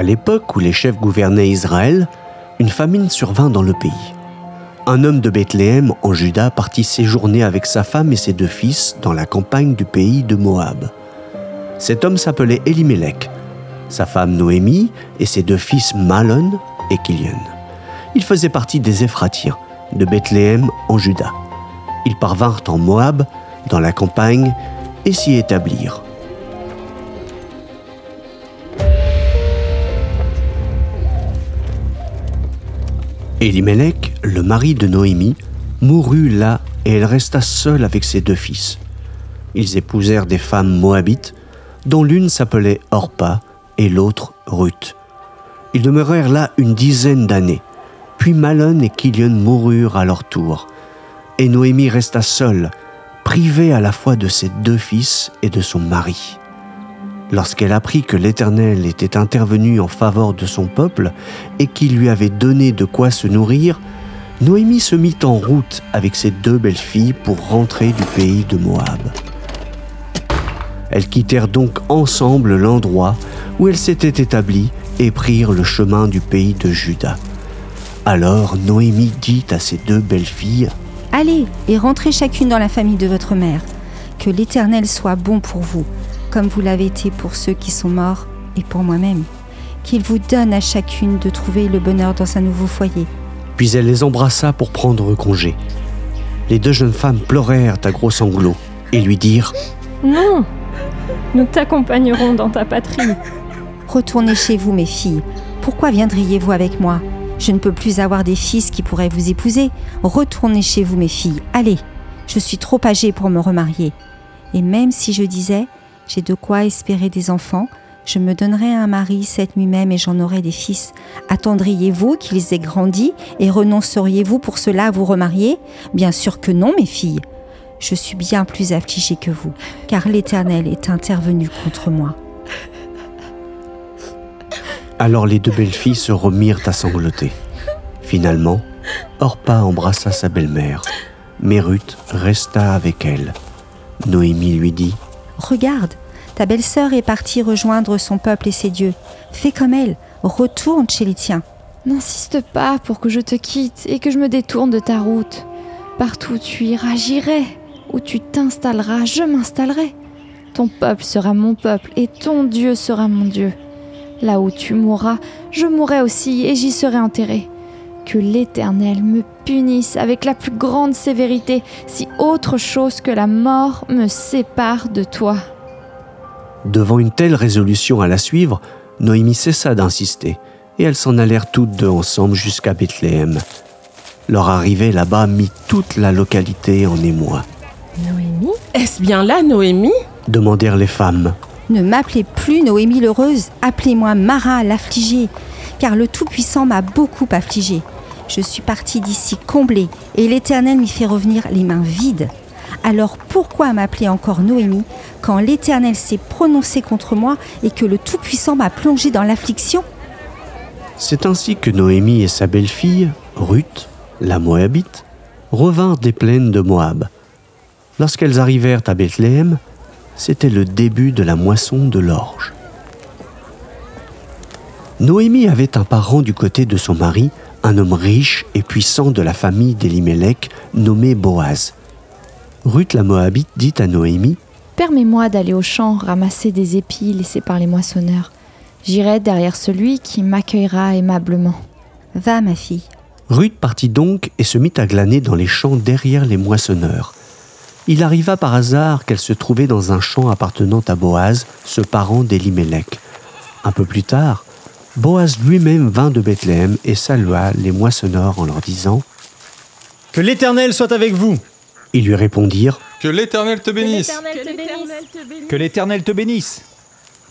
À l'époque où les chefs gouvernaient Israël, une famine survint dans le pays. Un homme de Bethléem en Juda partit séjourner avec sa femme et ses deux fils dans la campagne du pays de Moab. Cet homme s'appelait Elimelech, sa femme Noémie et ses deux fils Malon et Kilian. Il faisait partie des Éphratiens de Bethléem en Juda. Ils parvinrent en Moab, dans la campagne, et s'y établirent. Elimelech, le mari de Noémie, mourut là et elle resta seule avec ses deux fils. Ils épousèrent des femmes moabites, dont l'une s'appelait Orpa et l'autre Ruth. Ils demeurèrent là une dizaine d'années. Puis Malon et Kilion moururent à leur tour. Et Noémie resta seule, privée à la fois de ses deux fils et de son mari. Lorsqu'elle apprit que l'Éternel était intervenu en faveur de son peuple et qu'il lui avait donné de quoi se nourrir, Noémie se mit en route avec ses deux belles filles pour rentrer du pays de Moab. Elles quittèrent donc ensemble l'endroit où elles s'étaient établies et prirent le chemin du pays de Juda. Alors Noémie dit à ses deux belles filles Allez et rentrez chacune dans la famille de votre mère. Que l'Éternel soit bon pour vous, comme vous l'avez été pour ceux qui sont morts et pour moi-même. Qu'il vous donne à chacune de trouver le bonheur dans un nouveau foyer. Puis elle les embrassa pour prendre congé. Les deux jeunes femmes pleurèrent à gros sanglots et lui dirent Non, nous t'accompagnerons dans ta patrie. Retournez chez vous, mes filles. Pourquoi viendriez-vous avec moi? Je ne peux plus avoir des fils qui pourraient vous épouser. Retournez chez vous, mes filles. Allez, je suis trop âgée pour me remarier. Et même si je disais, j'ai de quoi espérer des enfants, je me donnerais un mari cette nuit même et j'en aurais des fils. Attendriez-vous qu'ils aient grandi et renonceriez-vous pour cela à vous remarier? Bien sûr que non, mes filles. Je suis bien plus affligée que vous, car l'Éternel est intervenu contre moi. Alors les deux belles filles se remirent à sangloter. Finalement, Orpa embrassa sa belle-mère, mais Ruth resta avec elle. Noémie lui dit Regarde, ta belle-sœur est partie rejoindre son peuple et ses dieux. Fais comme elle, retourne chez les tiens. N'insiste pas pour que je te quitte et que je me détourne de ta route. Partout où tu iras, j'irai. Où tu t'installeras, je m'installerai. Ton peuple sera mon peuple et ton Dieu sera mon Dieu. Là où tu mourras, je mourrai aussi et j'y serai enterré. Que l'Éternel me punisse avec la plus grande sévérité si autre chose que la mort me sépare de toi. Devant une telle résolution à la suivre, Noémie cessa d'insister, et elles s'en allèrent toutes deux ensemble jusqu'à Bethléem. Leur arrivée là-bas mit toute la localité en émoi. Noémie? Est-ce bien là, Noémie? demandèrent les femmes. Ne m'appelez plus Noémie l'heureuse, appelez-moi Mara l'affligée, car le Tout-Puissant m'a beaucoup affligée. Je suis partie d'ici comblée, et l'Éternel m'y fait revenir les mains vides. Alors pourquoi m'appeler encore Noémie quand l'Éternel s'est prononcé contre moi et que le Tout-Puissant m'a plongée dans l'affliction? C'est ainsi que Noémie et sa belle-fille, Ruth, la Moabite, revinrent des plaines de Moab. Lorsqu'elles arrivèrent à Bethléem, c'était le début de la moisson de l'orge. Noémie avait un parent du côté de son mari, un homme riche et puissant de la famille d'Elimelech, nommé Boaz. Ruth la Moabite dit à Noémie Permets-moi d'aller au champ ramasser des épis laissés par les moissonneurs. J'irai derrière celui qui m'accueillera aimablement. Va, ma fille. Ruth partit donc et se mit à glaner dans les champs derrière les moissonneurs. Il arriva par hasard qu'elle se trouvait dans un champ appartenant à Boaz, ce parent d'Elimelech. Un peu plus tard, Boaz lui-même vint de Bethléem et salua les moissonneurs en leur disant Que l'Éternel soit avec vous Ils lui répondirent Que l'Éternel te bénisse. Que l'Éternel te bénisse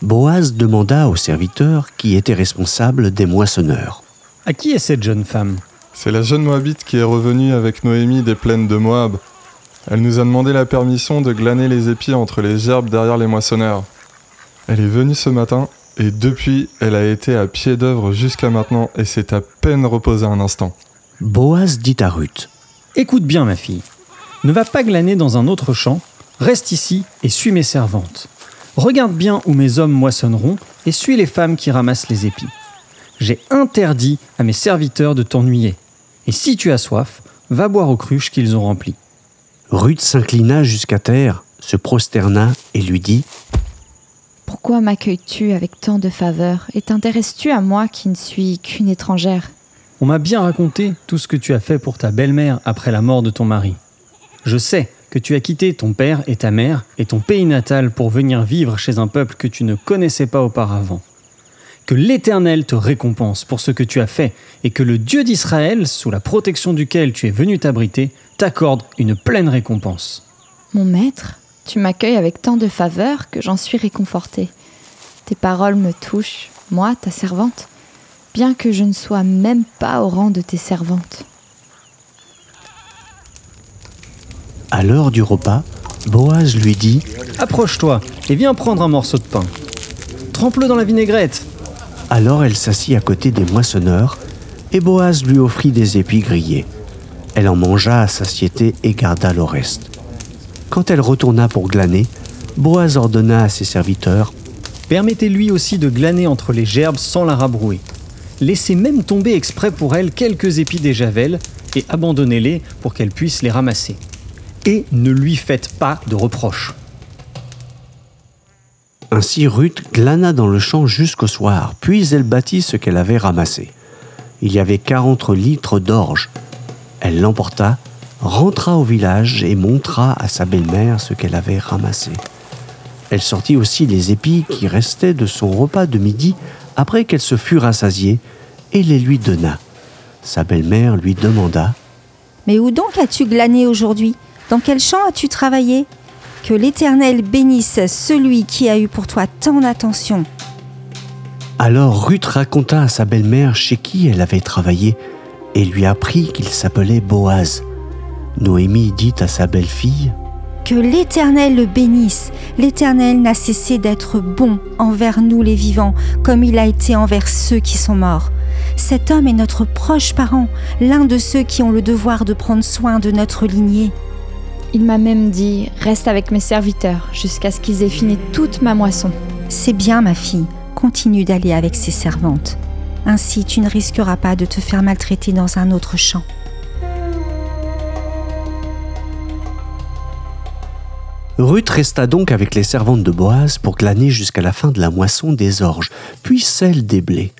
Boaz demanda au serviteur qui était responsable des moissonneurs. À qui est cette jeune femme? C'est la jeune Moabite qui est revenue avec Noémie des plaines de Moab. Elle nous a demandé la permission de glaner les épis entre les gerbes derrière les moissonneurs. Elle est venue ce matin et depuis, elle a été à pied d'œuvre jusqu'à maintenant et s'est à peine reposée un instant. Boaz dit à Ruth Écoute bien, ma fille. Ne va pas glaner dans un autre champ, reste ici et suis mes servantes. Regarde bien où mes hommes moissonneront et suis les femmes qui ramassent les épis. J'ai interdit à mes serviteurs de t'ennuyer. Et si tu as soif, va boire aux cruches qu'ils ont remplies. Ruth s'inclina jusqu'à terre, se prosterna et lui dit Pourquoi m'accueilles-tu avec tant de faveur et t'intéresses-tu à moi qui ne suis qu'une étrangère? On m'a bien raconté tout ce que tu as fait pour ta belle-mère après la mort de ton mari. Je sais que tu as quitté ton père et ta mère et ton pays natal pour venir vivre chez un peuple que tu ne connaissais pas auparavant. Que l'Éternel te récompense pour ce que tu as fait et que le Dieu d'Israël, sous la protection duquel tu es venu t'abriter, t'accorde une pleine récompense. Mon maître, tu m'accueilles avec tant de faveur que j'en suis réconfortée. Tes paroles me touchent, moi, ta servante, bien que je ne sois même pas au rang de tes servantes. À l'heure du repas, Boaz lui dit Approche-toi et viens prendre un morceau de pain. Trempe-le dans la vinaigrette. Alors elle s'assit à côté des moissonneurs, et Boaz lui offrit des épis grillés. Elle en mangea à satiété et garda le reste. Quand elle retourna pour glaner, Boaz ordonna à ses serviteurs Permettez-lui aussi de glaner entre les gerbes sans la rabrouer. Laissez même tomber exprès pour elle quelques épis des javelles et abandonnez-les pour qu'elle puisse les ramasser. Et ne lui faites pas de reproches. Ainsi Ruth glana dans le champ jusqu'au soir, puis elle bâtit ce qu'elle avait ramassé. Il y avait 40 litres d'orge. Elle l'emporta, rentra au village et montra à sa belle-mère ce qu'elle avait ramassé. Elle sortit aussi les épis qui restaient de son repas de midi après qu'elle se fût rassasiée et les lui donna. Sa belle-mère lui demanda Mais où donc as-tu glané aujourd'hui? Dans quel champ as-tu travaillé? Que l'Éternel bénisse celui qui a eu pour toi tant d'attention. Alors Ruth raconta à sa belle-mère chez qui elle avait travaillé et lui apprit qu'il s'appelait Boaz. Noémie dit à sa belle-fille Que l'Éternel le bénisse. L'Éternel n'a cessé d'être bon envers nous les vivants, comme il a été envers ceux qui sont morts. Cet homme est notre proche parent, l'un de ceux qui ont le devoir de prendre soin de notre lignée. Il m'a même dit Reste avec mes serviteurs jusqu'à ce qu'ils aient fini toute ma moisson. C'est bien, ma fille, continue d'aller avec ses servantes. Ainsi, tu ne risqueras pas de te faire maltraiter dans un autre champ. Ruth resta donc avec les servantes de Boaz pour glaner jusqu'à la fin de la moisson des orges, puis celle des blés,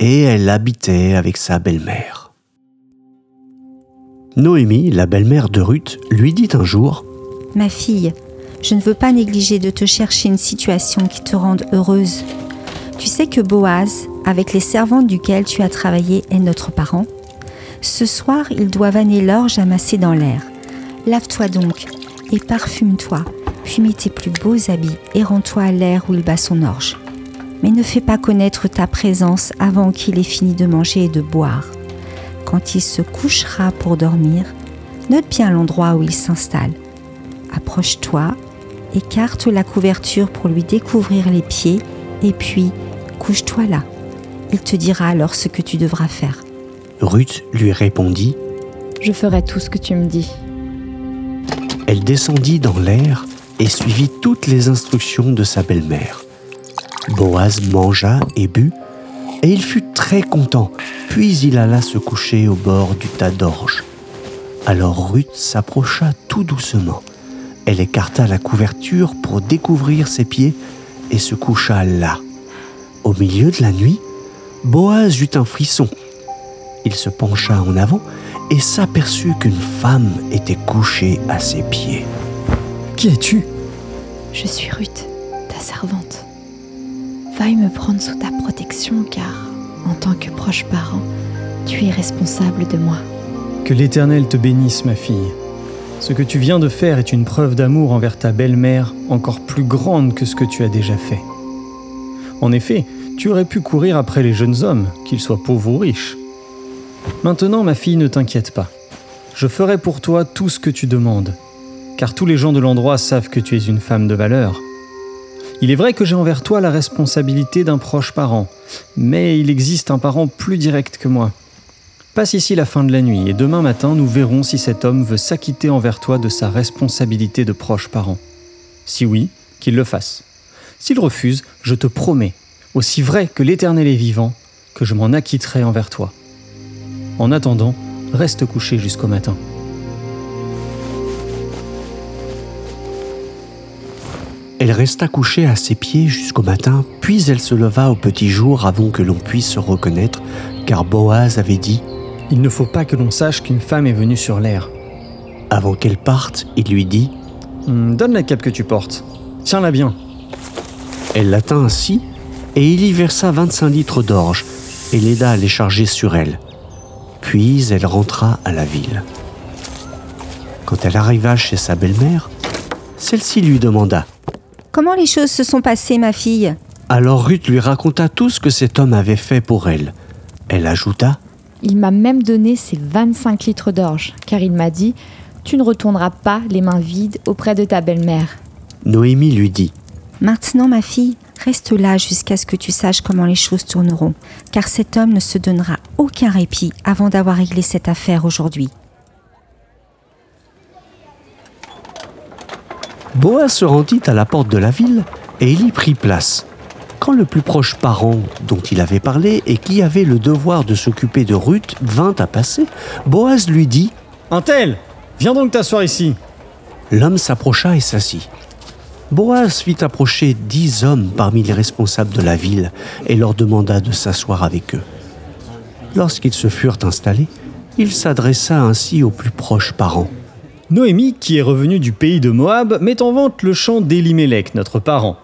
et elle habitait avec sa belle-mère. Noémie, la belle-mère de Ruth, lui dit un jour Ma fille, je ne veux pas négliger de te chercher une situation qui te rende heureuse. Tu sais que Boaz, avec les servantes duquel tu as travaillé, est notre parent. Ce soir, il doit vanner l'orge amassée dans l'air. Lave-toi donc et parfume-toi, puis mets tes plus beaux habits et rends-toi à l'air où il bat son orge. Mais ne fais pas connaître ta présence avant qu'il ait fini de manger et de boire. Quand il se couchera pour dormir, note bien l'endroit où il s'installe. Approche-toi, écarte la couverture pour lui découvrir les pieds et puis couche-toi là. Il te dira alors ce que tu devras faire. Ruth lui répondit Je ferai tout ce que tu me dis. Elle descendit dans l'air et suivit toutes les instructions de sa belle-mère. Boaz mangea et but, et il fut très content, puis il alla se coucher au bord du tas d'orge. Alors Ruth s'approcha tout doucement. Elle écarta la couverture pour découvrir ses pieds et se coucha là. Au milieu de la nuit, Boaz eut un frisson. Il se pencha en avant et s'aperçut qu'une femme était couchée à ses pieds. Qui es-tu? Je suis Ruth, ta servante. Veuille me prendre sous ta protection car, en tant que proche parent, tu es responsable de moi. Que l'Éternel te bénisse, ma fille. Ce que tu viens de faire est une preuve d'amour envers ta belle-mère encore plus grande que ce que tu as déjà fait. En effet, tu aurais pu courir après les jeunes hommes, qu'ils soient pauvres ou riches. Maintenant, ma fille, ne t'inquiète pas. Je ferai pour toi tout ce que tu demandes, car tous les gens de l'endroit savent que tu es une femme de valeur. Il est vrai que j'ai envers toi la responsabilité d'un proche parent, mais il existe un parent plus direct que moi. Passe ici la fin de la nuit et demain matin nous verrons si cet homme veut s'acquitter envers toi de sa responsabilité de proche parent. Si oui, qu'il le fasse. S'il refuse, je te promets, aussi vrai que l'Éternel est vivant, que je m'en acquitterai envers toi. En attendant, reste couché jusqu'au matin. Elle resta couchée à ses pieds jusqu'au matin, puis elle se leva au petit jour avant que l'on puisse se reconnaître, car Boaz avait dit Il ne faut pas que l'on sache qu'une femme est venue sur l'air. Avant qu'elle parte, il lui dit Hum, donne la cape que tu portes. Tiens-la bien. Elle la tint ainsi, et il y versa 25 litres d'orge, et l'aida à les charger sur elle. Puis elle rentra à la ville. Quand elle arriva chez sa belle-mère, celle-ci lui demanda Comment les choses se sont passées, ma fille? Alors Ruth lui raconta tout ce que cet homme avait fait pour elle. Elle ajouta Il m'a même donné ses 25 litres d'orge, car il m'a dit Tu ne retourneras pas les mains vides auprès de ta belle-mère. Noémie lui dit Maintenant, ma fille, reste là jusqu'à ce que tu saches comment les choses tourneront, car cet homme ne se donnera aucun répit avant d'avoir réglé cette affaire aujourd'hui. Boaz se rendit à la porte de la ville et il y prit place. Quand le plus proche parent dont il avait parlé et qui avait le devoir de s'occuper de Ruth vint à passer, Boaz lui dit Un tel Viens donc t'asseoir ici. L'homme s'approcha et s'assit. Boaz fit approcher dix hommes parmi les responsables de la ville et leur demanda de s'asseoir avec eux. Lorsqu'ils se furent installés, il s'adressa ainsi aux plus proches parents. Noémie, qui est revenue du pays de Moab, met en vente le champ d'Elimelech, notre parent.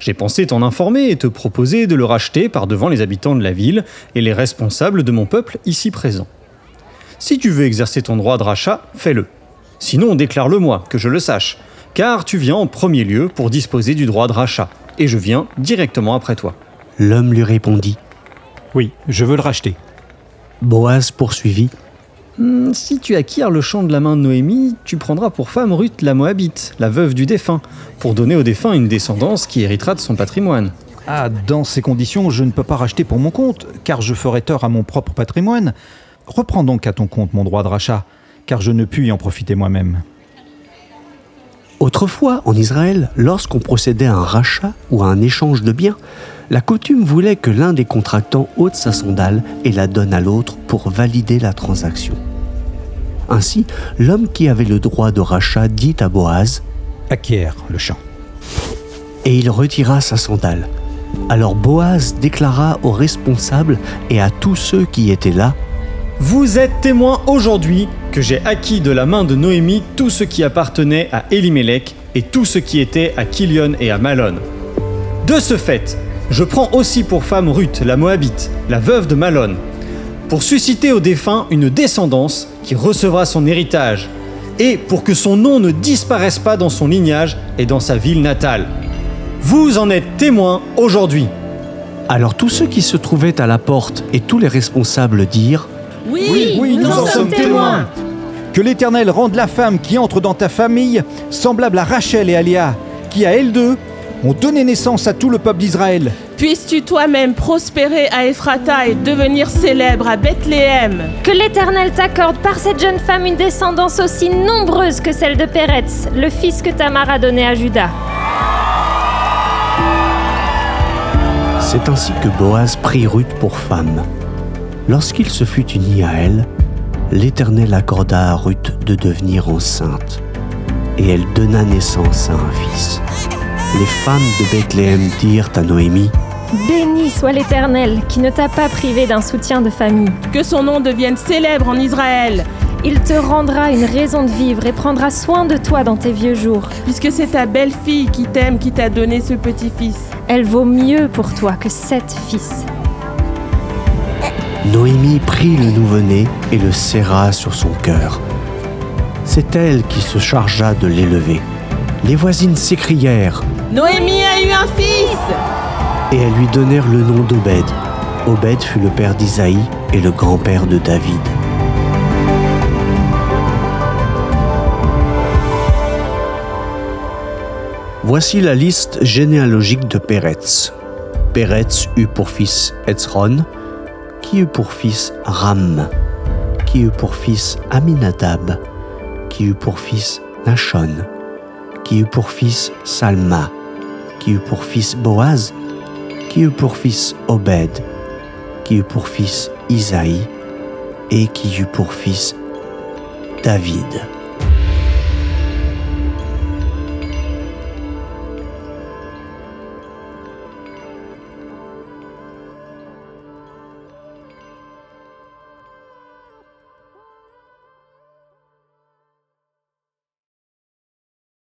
J'ai pensé t'en informer et te proposer de le racheter par devant les habitants de la ville et les responsables de mon peuple ici présents. Si tu veux exercer ton droit de rachat, fais-le. Sinon, déclare-le-moi, que je le sache, car tu viens en premier lieu pour disposer du droit de rachat, et je viens directement après toi. L'homme lui répondit. Oui, je veux le racheter. Boaz poursuivit. Hmm, si tu acquiers le champ de la main de Noémie, tu prendras pour femme Ruth la Moabite, la veuve du défunt, pour donner au défunt une descendance qui héritera de son patrimoine. Ah, dans ces conditions, je ne peux pas racheter pour mon compte, car je ferai tort à mon propre patrimoine. Reprends donc à ton compte mon droit de rachat, car je ne puis y en profiter moi-même. Autrefois, en Israël, lorsqu'on procédait à un rachat ou à un échange de biens, la coutume voulait que l'un des contractants ôte sa sandale et la donne à l'autre pour valider la transaction. Ainsi, l'homme qui avait le droit de rachat dit à Boaz, Acquiert le champ. et il retira sa sandale. Alors Boaz déclara aux responsables et à tous ceux qui étaient là, Vous êtes témoins aujourd'hui que j'ai acquis de la main de Noémie tout ce qui appartenait à Elimelech et tout ce qui était à Kilion et à Malon. De ce fait, je prends aussi pour femme Ruth, la Moabite, la veuve de Malon, pour susciter au défunt une descendance qui recevra son héritage, et pour que son nom ne disparaisse pas dans son lignage et dans sa ville natale. Vous en êtes témoins aujourd'hui. Alors tous ceux qui se trouvaient à la porte et tous les responsables dirent Oui, oui, nous en sommes témoins. Que l'Éternel rende la femme qui entre dans ta famille semblable à Rachel et à Léa, qui à elles deux ont donné naissance à tout le peuple d'Israël. Puisses-tu toi-même prospérer à Ephrata et devenir célèbre à Bethléem. Que l'Éternel t'accorde par cette jeune femme une descendance aussi nombreuse que celle de Péretz, le fils que Tamar a donné à Judas. C'est ainsi que Boaz prit Ruth pour femme. Lorsqu'il se fut uni à elle, l'Éternel accorda à Ruth de devenir enceinte, et elle donna naissance à un fils. Les femmes de Bethléem dirent à Noémie, Béni soit l'Éternel qui ne t'a pas privé d'un soutien de famille. Que son nom devienne célèbre en Israël. Il te rendra une raison de vivre et prendra soin de toi dans tes vieux jours. Puisque c'est ta belle-fille qui t'aime qui t'a donné ce petit-fils. Elle vaut mieux pour toi que sept fils. Noémie prit le nouveau-né et le serra sur son cœur. C'est elle qui se chargea de l'élever. Les voisines s'écrièrent Noémie a eu un fils et elles lui donnèrent le nom d'Obed. Obed fut le père d'Isaïe et le grand-père de David. Voici la liste généalogique de Péretz. Péretz eut pour fils Etzron, qui eut pour fils Ram? qui eut pour fils Aminadab, qui eut pour fils Nachon, qui eut pour fils Salma, qui eut pour fils Boaz, qui eut pour fils Obed, qui eut pour fils Isaïe, et qui eut pour fils David?